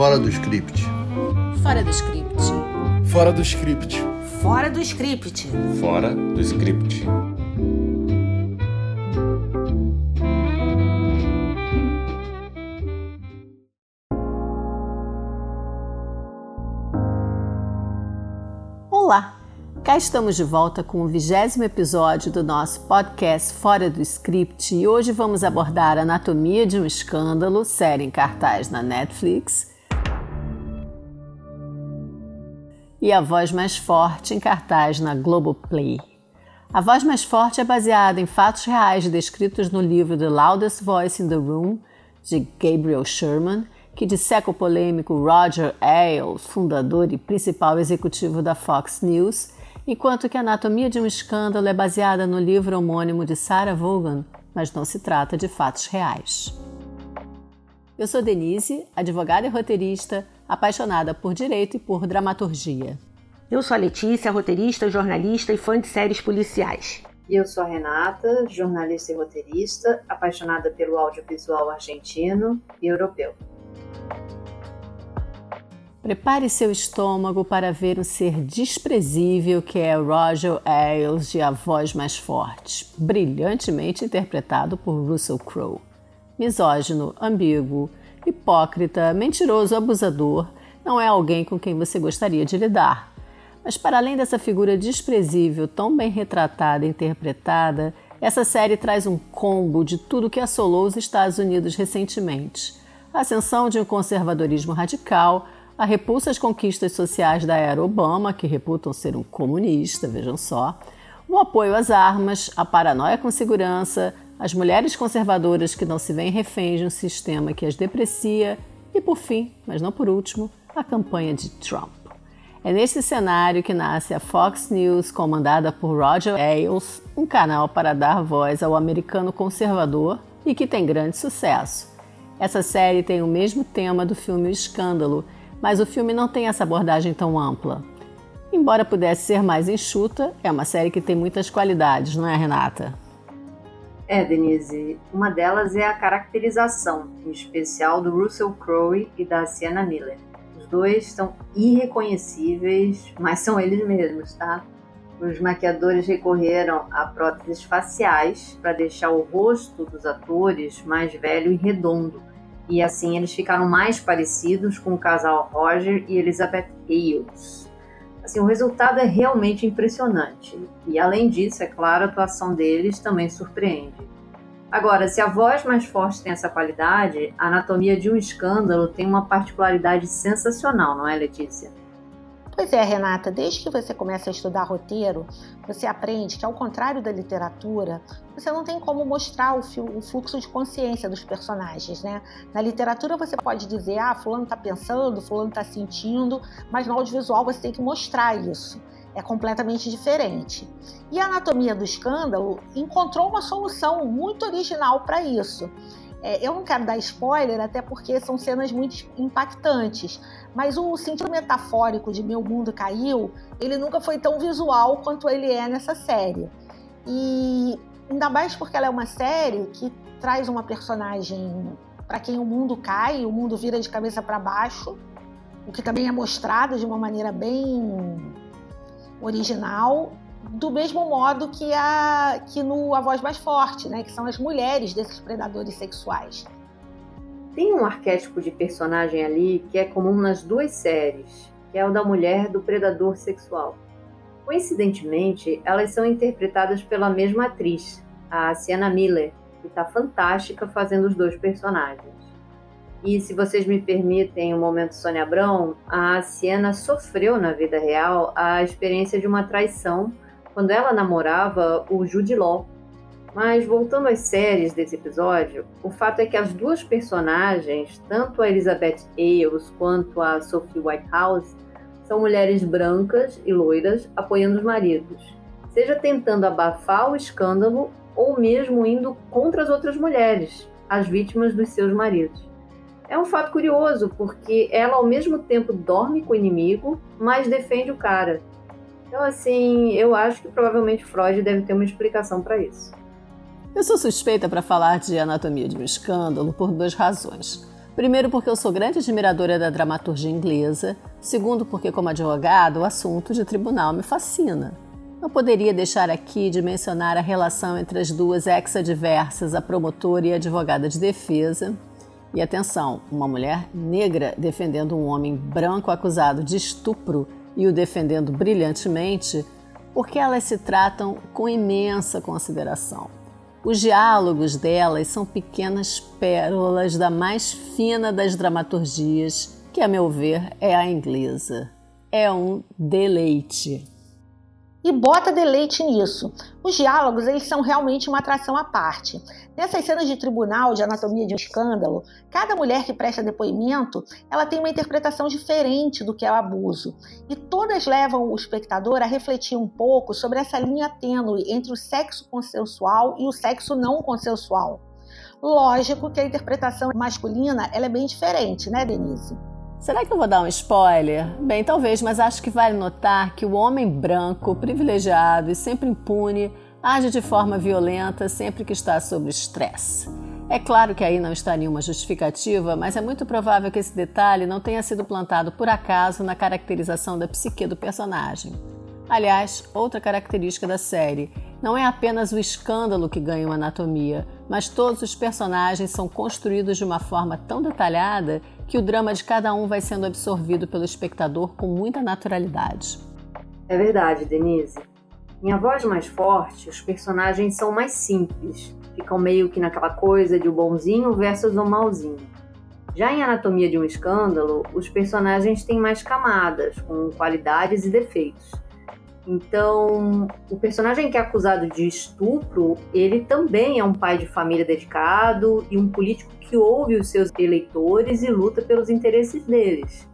Fora do script. Fora do script. Fora do script. Fora do script. Fora do script. Olá! Cá estamos de volta com o vigésimo episódio do nosso podcast Fora do Script e hoje vamos abordar Anatomia de um Escândalo, série em cartaz na Netflix, e A Voz Mais Forte, em cartaz na Globoplay. A Voz Mais Forte é baseada em fatos reais descritos no livro The Loudest Voice in the Room, de Gabriel Sherman, que disseca o polêmico Roger Ailes, fundador e principal executivo da Fox News, enquanto que Anatomia de um Escândalo é baseada no livro homônimo de Sarah Vaughan, mas não se trata de fatos reais. Eu sou Denise, advogada e roteirista, apaixonada por direito e por dramaturgia. Eu sou a Letícia, roteirista, jornalista e fã de séries policiais. E eu sou a Renata, jornalista e roteirista, apaixonada pelo audiovisual argentino e europeu. Prepare seu estômago para ver um ser desprezível que é Roger Ailes de A Voz Mais Forte, brilhantemente interpretado por Russell Crowe. Misógino, ambíguo, hipócrita, mentiroso, abusador, não é alguém com quem você gostaria de lidar. Mas para além dessa figura desprezível, tão bem retratada e interpretada, essa série traz um combo de tudo que assolou os Estados Unidos recentemente. A ascensão de um conservadorismo radical, a repulsa às conquistas sociais da era Obama, que reputam ser um comunista, vejam só, o apoio às armas, a paranoia com segurança, as mulheres conservadoras que não se veem reféns de um sistema que as deprecia e, por fim, mas não por último, a campanha de Trump. É nesse cenário que nasce a Fox News, comandada por Roger Ailes, um canal para dar voz ao americano conservador e que tem grande sucesso. Essa série tem o mesmo tema do filme O Escândalo, mas o filme não tem essa abordagem tão ampla. Embora pudesse ser mais enxuta, é uma série que tem muitas qualidades, não é, Renata? É, Denise. Uma delas é a caracterização, em especial do Russell Crowe e da Sienna Miller. Os dois estão irreconhecíveis, mas são eles mesmos, tá? Os maquiadores recorreram a próteses faciais para deixar o rosto dos atores mais velho e redondo, e assim eles ficaram mais parecidos com o casal Roger e Elizabeth Hales. Assim, o resultado é realmente impressionante. E além disso, é claro, a atuação deles também surpreende. Agora, se a voz mais forte tem essa qualidade, a anatomia de um escândalo tem uma particularidade sensacional, não é, Letícia? Pois é, Renata, desde que você começa a estudar roteiro, você aprende que, ao contrário da literatura, você não tem como mostrar o, fluxo de consciência dos personagens, né? Na literatura você pode dizer, ah, fulano está pensando, fulano está sentindo, mas no audiovisual você tem que mostrar isso. É completamente diferente. E a Anatomia do Escândalo encontrou uma solução muito original para isso. É, eu não quero dar spoiler, até porque são cenas muito impactantes, mas o sentido metafórico de Meu Mundo Caiu, ele nunca foi tão visual quanto ele é nessa série. E ainda mais porque ela é uma série que traz uma personagem para quem o mundo cai, o mundo vira de cabeça para baixo, o que também é mostrado de uma maneira bem original do mesmo modo que, a, que no A Voz Mais Forte, né, que são as mulheres desses predadores sexuais. Tem um arquétipo de personagem ali que é comum nas duas séries, que é o da mulher do predador sexual. Coincidentemente, elas são interpretadas pela mesma atriz, a Sienna Miller, que está fantástica fazendo os dois personagens. E se vocês me permitem um momento Sônia Abrão, a Sienna sofreu na vida real a experiência de uma traição quando ela namorava o Jude Law. Mas voltando às séries desse episódio, o fato é que as duas personagens, tanto a Elizabeth Ailes quanto a Sophie Whitehouse, são mulheres brancas e loiras apoiando os maridos, seja tentando abafar o escândalo ou mesmo indo contra as outras mulheres, as vítimas dos seus maridos. É um fato curioso, porque ela ao mesmo tempo dorme com o inimigo, mas defende o cara. Então, assim, eu acho que provavelmente Freud deve ter uma explicação para isso. Eu sou suspeita para falar de anatomia de um escândalo por duas razões. Primeiro, porque eu sou grande admiradora da dramaturgia inglesa. Segundo, porque, como advogado, o assunto de tribunal me fascina. Não poderia deixar aqui de mencionar a relação entre as duas ex-adversas, a promotora e a advogada de defesa. E atenção, uma mulher negra defendendo um homem branco acusado de estupro e o defendendo brilhantemente, porque elas se tratam com imensa consideração. Os diálogos delas são pequenas pérolas da mais fina das dramaturgias, que, a meu ver, é a inglesa. É um deleite e bota deleite nisso. Os diálogos, eles são realmente uma atração à parte. Nessas cenas de tribunal, de anatomia de um escândalo, cada mulher que presta depoimento, ela tem uma interpretação diferente do que é o abuso. E todas levam o espectador a refletir um pouco sobre essa linha tênue entre o sexo consensual e o sexo não consensual. Lógico que a interpretação masculina ela é bem diferente, né, Denise? Será que eu vou dar um spoiler? Bem, talvez, mas acho que vale notar que o homem branco, privilegiado e sempre impune, age de forma violenta sempre que está sob estresse. É claro que aí não está nenhuma justificativa, mas é muito provável que esse detalhe não tenha sido plantado por acaso na caracterização da psique do personagem. Aliás, outra característica da série não é apenas o escândalo que ganha uma anatomia, mas todos os personagens são construídos de uma forma tão detalhada que o drama de cada um vai sendo absorvido pelo espectador com muita naturalidade. É verdade, Denise. Em A Voz Mais Forte, os personagens são mais simples, ficam meio que naquela coisa de o bonzinho versus o malzinho. Já em Anatomia de um Escândalo, os personagens têm mais camadas, com qualidades e defeitos. Então, o personagem que é acusado de estupro, ele também é um pai de família dedicado e um político que ouve os seus eleitores e luta pelos interesses deles.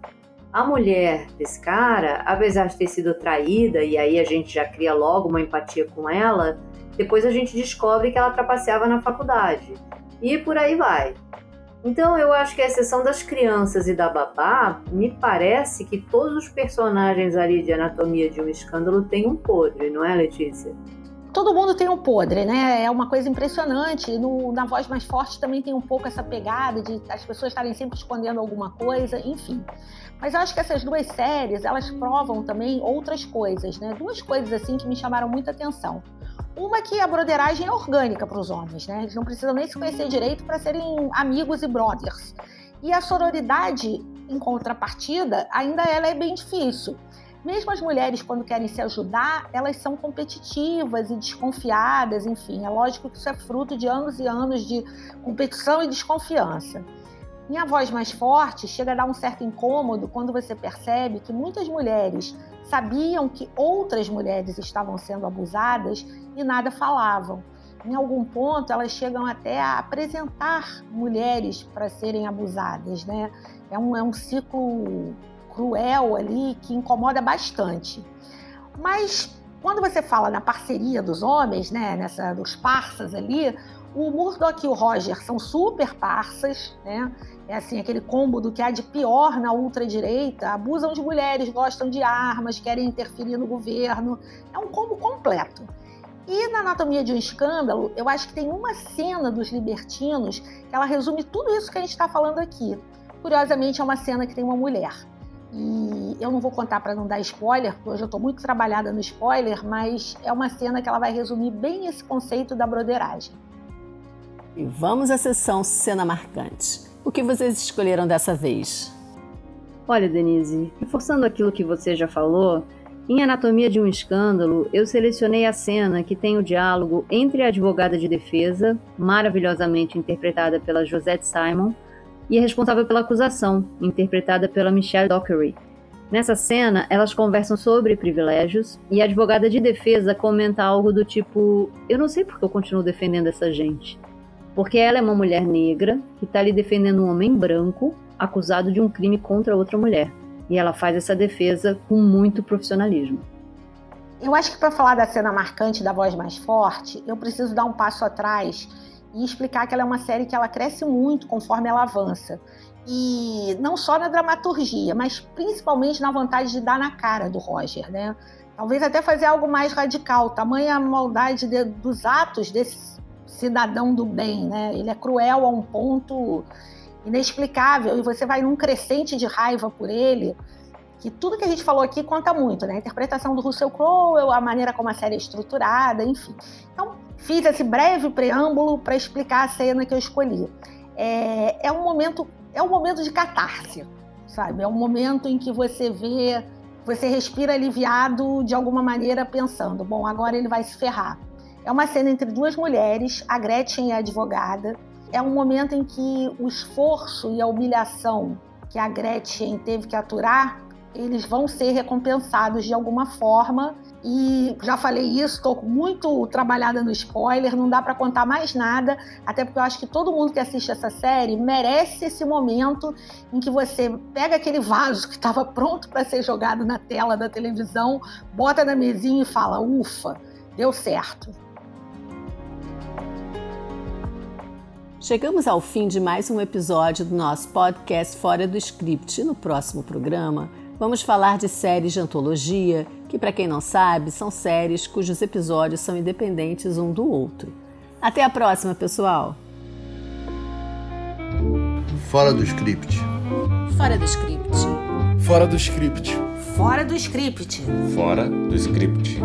A mulher desse cara, apesar de ter sido traída, e aí a gente já cria logo uma empatia com ela, depois a gente descobre que ela trapaceava na faculdade. E por aí vai. Então eu acho que a exceção das crianças e da babá, me parece que todos os personagens ali de Anatomia de um Escândalo têm um podre, não é, Letícia? Todo mundo tem um podre, né? É uma coisa impressionante. No, na Voz Mais Forte também tem um pouco essa pegada de as pessoas estarem sempre escondendo alguma coisa, enfim. Mas eu acho que essas duas séries, elas provam também outras coisas, né? Duas coisas assim que me chamaram muita atenção. Uma que a broderagem é orgânica para os homens, né? Eles não precisam nem se conhecer direito para serem amigos e brothers. E a sororidade, em contrapartida, ainda ela é bem difícil. Mesmo as mulheres, quando querem se ajudar, elas são competitivas e desconfiadas, enfim. É lógico que isso é fruto de anos e anos de competição e desconfiança. Minha voz mais forte chega a dar um certo incômodo quando você percebe que muitas mulheres sabiam que outras mulheres estavam sendo abusadas e nada falavam. Em algum ponto, elas chegam até a apresentar mulheres para serem abusadas, né? É um, é um ciclo cruel ali que incomoda bastante. Mas quando você fala na parceria dos homens, né, nessa dos parças ali, o Murdoch e o Roger são super parças, né? É assim, aquele combo do que há de pior na ultradireita, abusam de mulheres, gostam de armas, querem interferir no governo. É um combo completo. E na Anatomia de um Escândalo, eu acho que tem uma cena dos libertinos que ela resume tudo isso que a gente está falando aqui. Curiosamente, é uma cena que tem uma mulher. E eu não vou contar para não dar spoiler, porque hoje eu estou muito trabalhada no spoiler, mas é uma cena que ela vai resumir bem esse conceito da broderagem. E vamos à sessão Cena Marcante. O que vocês escolheram dessa vez? Olha, Denise, reforçando aquilo que você já falou, em Anatomia de um Escândalo, eu selecionei a cena que tem o diálogo entre a advogada de defesa, maravilhosamente interpretada pela Josette Simon, e a responsável pela acusação, interpretada pela Michelle Dockery. Nessa cena, elas conversam sobre privilégios e a advogada de defesa comenta algo do tipo: Eu não sei porque eu continuo defendendo essa gente. Porque ela é uma mulher negra que está ali defendendo um homem branco acusado de um crime contra outra mulher. E ela faz essa defesa com muito profissionalismo. Eu acho que para falar da cena marcante da voz mais forte, eu preciso dar um passo atrás e explicar que ela é uma série que ela cresce muito conforme ela avança. E não só na dramaturgia, mas principalmente na vontade de dar na cara do Roger, né? Talvez até fazer algo mais radical, tamanha maldade de, dos atos desse cidadão do bem, né? Ele é cruel a um ponto inexplicável, e você vai num crescente de raiva por ele, que tudo que a gente falou aqui conta muito, né? A interpretação do Russell Crowe, a maneira como a série é estruturada, enfim. Então, fiz esse breve preâmbulo para explicar a cena que eu escolhi. É, é, um momento, é um momento de catarse, sabe? É um momento em que você vê, você respira aliviado de alguma maneira, pensando, bom, agora ele vai se ferrar. É uma cena entre duas mulheres, a Gretchen e a advogada. É um momento em que o esforço e a humilhação que a Gretchen teve que aturar eles vão ser recompensados de alguma forma. E já falei isso, estou muito trabalhada no spoiler, não dá para contar mais nada, até porque eu acho que todo mundo que assiste essa série merece esse momento em que você pega aquele vaso que estava pronto para ser jogado na tela da televisão, bota na mesinha e fala: ufa, deu certo. Chegamos ao fim de mais um episódio do nosso podcast Fora do Script. E no próximo programa, Vamos falar de séries de antologia, que, para quem não sabe, são séries cujos episódios são independentes um do outro. Até a próxima, pessoal! Fora do script. Fora do script. Fora do script. Fora do script. Fora do script.